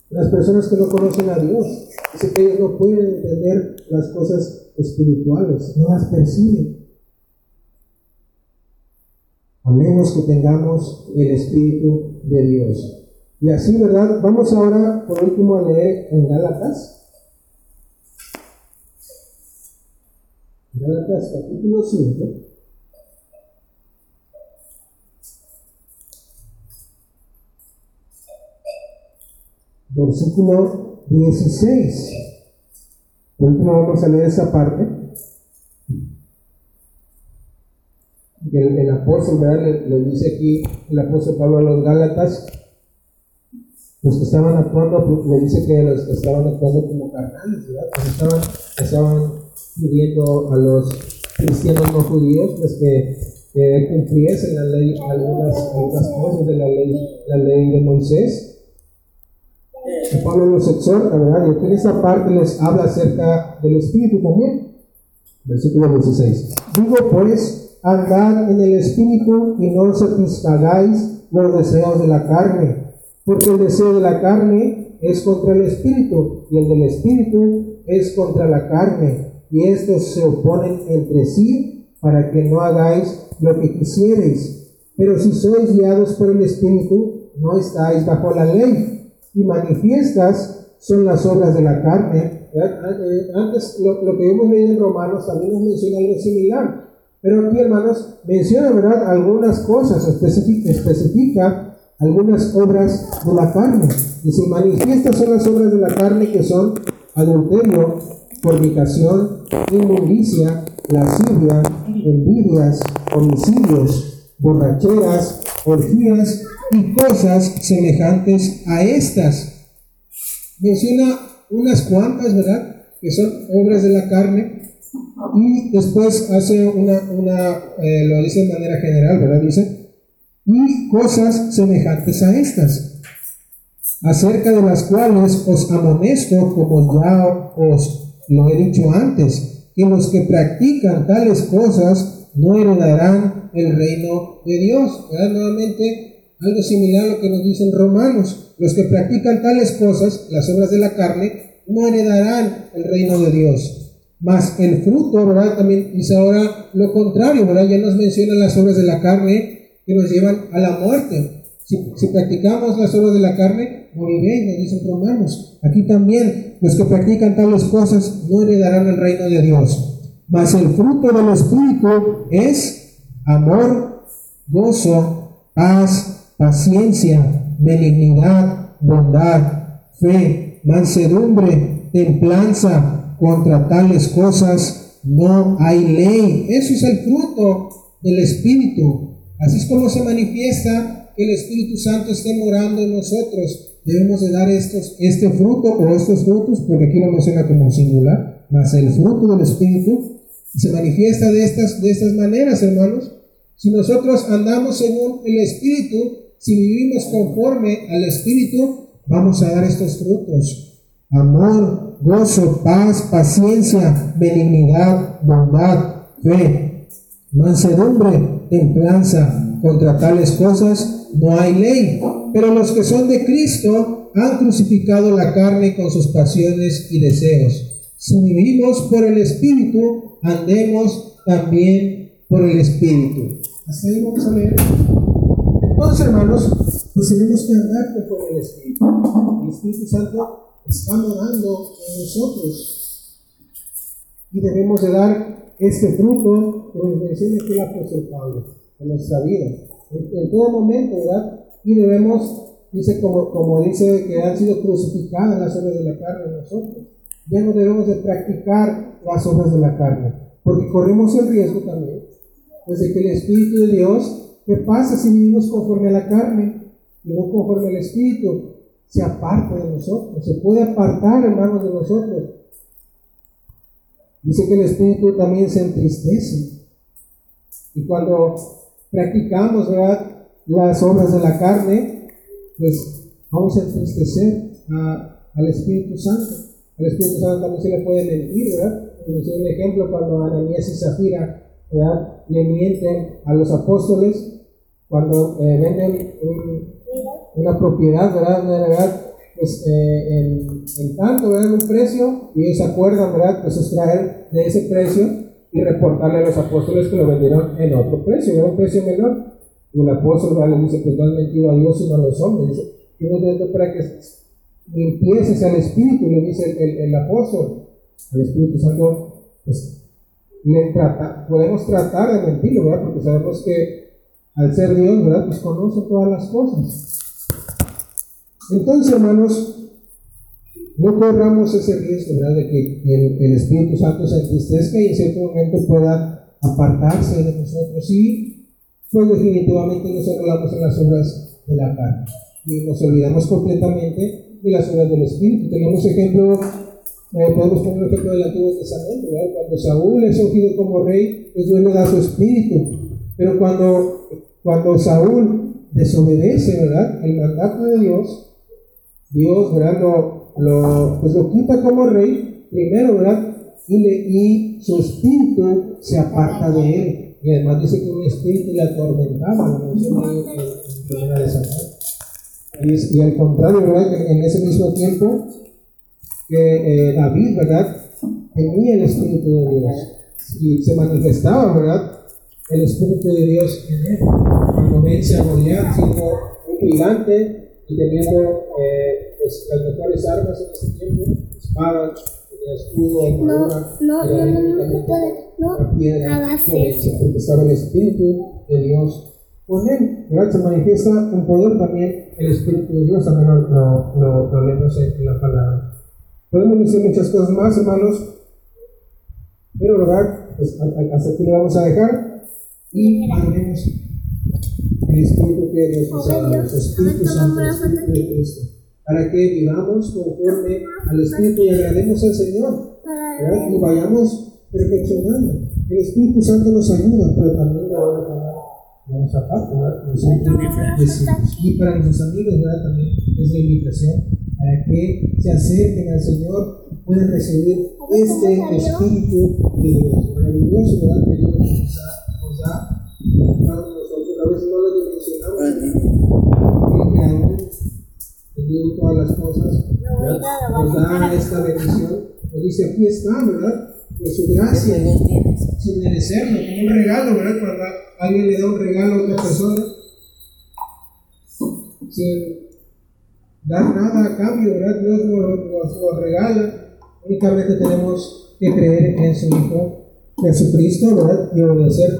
S1: las personas que no conocen a Dios. Dice que ellos no pueden entender las cosas espirituales, no las perciben. A menos que tengamos el Espíritu de Dios. Y así, ¿verdad? Vamos ahora, por último, a leer en Gálatas. Gálatas capítulo 5. Versículo 16. Por último vamos a leer esa parte. El, apóstol le, le, dice aquí, el apóstol Pablo a los Gálatas, los que estaban actuando, le dice que los que estaban actuando como carnales, ¿verdad? estaban, estaban pidiendo a los cristianos no judíos, pues que, que cumpliesen la ley, algunas, algunas cosas de la ley, la ley de Moisés Pablo los exhorta, ¿verdad? Y en esa parte les habla acerca del Espíritu también. Versículo 16. Digo pues, andad en el Espíritu y no satisfagáis los deseos de la carne, porque el deseo de la carne es contra el Espíritu y el del Espíritu es contra la carne, y estos se oponen entre sí para que no hagáis lo que quisierais. Pero si sois guiados por el Espíritu, no estáis bajo la ley y manifiestas son las obras de la carne. Eh, antes, lo, que hemos leído en Romanos también nos menciona algo similar. Pero aquí, hermanos, menciona, ¿verdad?, algunas cosas, especifica, especifica algunas obras de la carne. Y si manifiestas son las obras de la carne que son adulterio, fornicación, inmundicia, lascivia, envidias, homicidios, borracheras, orgías y cosas semejantes a estas. Menciona unas cuantas, ¿verdad? Que son obras de la carne. Y después hace una, una eh, lo dice de manera general, ¿verdad? Dice, y cosas semejantes a estas, acerca de las cuales os amonesto, como ya os lo he dicho antes, que los que practican tales cosas no heredarán el reino de Dios. ¿verdad? Nuevamente algo similar a lo que nos dicen romanos. Los que practican tales cosas, las obras de la carne, no heredarán el reino de Dios. Mas el fruto, ¿verdad? También dice ahora lo contrario, ¿verdad? Ya nos menciona las obras de la carne que nos llevan a la muerte. Si, practicamos las obras de la carne, moriréis, nos dicen romanos. Aquí también, los que practican tales cosas no heredarán el reino de Dios. Mas el fruto del Espíritu es amor, gozo, paz, paciencia, benignidad, bondad, fe, mansedumbre, templanza. Contra tales cosas no hay ley. Eso es el fruto del Espíritu. Así es como se manifiesta que el Espíritu Santo esté morando en nosotros. Debemos de dar estos, este fruto o estos frutos, porque aquí lo menciona como singular, más el fruto del Espíritu se manifiesta de estas, de estas maneras, hermanos. Si nosotros andamos según el Espíritu, si vivimos conforme al Espíritu, vamos a dar estos frutos. Amor, gozo, paz, paciencia, benignidad, bondad, fe, mansedumbre, templanza. Contra tales cosas no hay ley. Pero los que son de Cristo han crucificado la carne con sus pasiones y deseos. Si vivimos por el Espíritu, andemos también por el Espíritu. Hasta ahí vamos a leer. Entonces, hermanos, pues tenemos que andar conforme el Espíritu. El Espíritu Santo está morando en nosotros. Y debemos de dar este fruto, como menciona aquí el apóstol Pablo, en nuestra vida. En, en todo momento, ¿verdad? Y debemos dice como, como dice que han sido crucificadas las obras de la carne en nosotros. Ya no debemos de practicar las obras de la carne, porque corremos el riesgo también, pues de que el Espíritu de Dios, ¿qué pasa si vivimos conforme a la carne y no conforme al Espíritu? Se aparta de nosotros, se puede apartar, hermanos, de nosotros. Dice que el Espíritu también se entristece. Y cuando practicamos, ¿verdad? Las obras de la carne, pues vamos a entristecer al Espíritu Santo. Al Espíritu Santo también se le puede mentir, ¿verdad? Un ejemplo cuando Ananías y Zafira ¿verdad? le mienten a los apóstoles cuando eh, venden una propiedad, ¿verdad? verdad pues, eh, en, tanto, ¿verdad? En un precio, y ellos se acuerdan, ¿verdad? Pues extraer de ese precio y reportarle a los apóstoles que lo vendieron en otro precio, en un precio menor. Y el apóstol le dice, pues no han mentido a Dios sino a los hombres. Dice, yo no para que empieces al Espíritu, le dice el, el, apóstol. Al Espíritu Santo, pues le trata, podemos tratar de mentirlo, ¿verdad? Porque sabemos que al ser Dios, ¿verdad? Pues conoce todas las cosas. Entonces, hermanos, no corramos ese riesgo, ¿verdad? De que el, el Espíritu Santo se entristezca y en cierto momento pueda apartarse de nosotros. Y pues definitivamente nos enrolamos en las obras de la carne y nos olvidamos completamente de las obras del Espíritu. Tenemos ejemplo, eh, podemos poner un ejemplo del Antiguo Testamento, ¿verdad? cuando Saúl es ungido como rey, pues Dios le da su espíritu, pero cuando, cuando Saúl desobedece, ¿verdad? El mandato de Dios, Dios, ¿verdad? Lo, lo, pues lo quita como rey, primero, ¿verdad? Y, le, y su espíritu se aparta de él. Y además dice que un espíritu le atormentaba, Samuel. Y, y, al contrario, ¿verdad? En ese mismo tiempo que eh, David, ¿verdad? Tenía el Espíritu de Dios y se manifestaba, ¿verdad? El Espíritu de Dios en él. Cuando vence a Goliat siendo un gigante y teniendo pues, las mejores armas en ese tiempo, espadas, escudo, armadura, no, no, no, no, no, no, piedra, porque estaba el Espíritu de Dios con él. ¿verdad? Se manifiesta un poder también el Espíritu de Dios, también lo, lo, lo, leemos en la palabra. Podemos decir muchas cosas más, hermanos, pero verdad, pues hasta aquí lo vamos a dejar y haremos el Espíritu que Dios nos ha dado, Espíritu Santo, el Espíritu de Cristo para que vivamos conforme al Espíritu y agrademos al Señor y vayamos perfeccionando. El Espíritu Santo nos ayuda, pero también de ahora vamos a parte, Y para nuestros amigos, ¿verdad? También es la invitación para que se acerquen al Señor y puedan recibir este Espíritu de Dios. Maravilloso, ¿verdad? Que Dios nos da, nos da nosotros. A veces no lo dimensionamos. Todas las cosas, nos da esta bendición, nos dice, aquí está, ¿verdad? Por su gracia, sin merecerlo, como un regalo, ¿verdad? Cuando alguien le da un regalo a otra persona, sin dar nada a cambio, ¿verdad? Dios nos, lo regala, únicamente tenemos que creer en su Hijo Jesucristo, ¿verdad? Y obedecer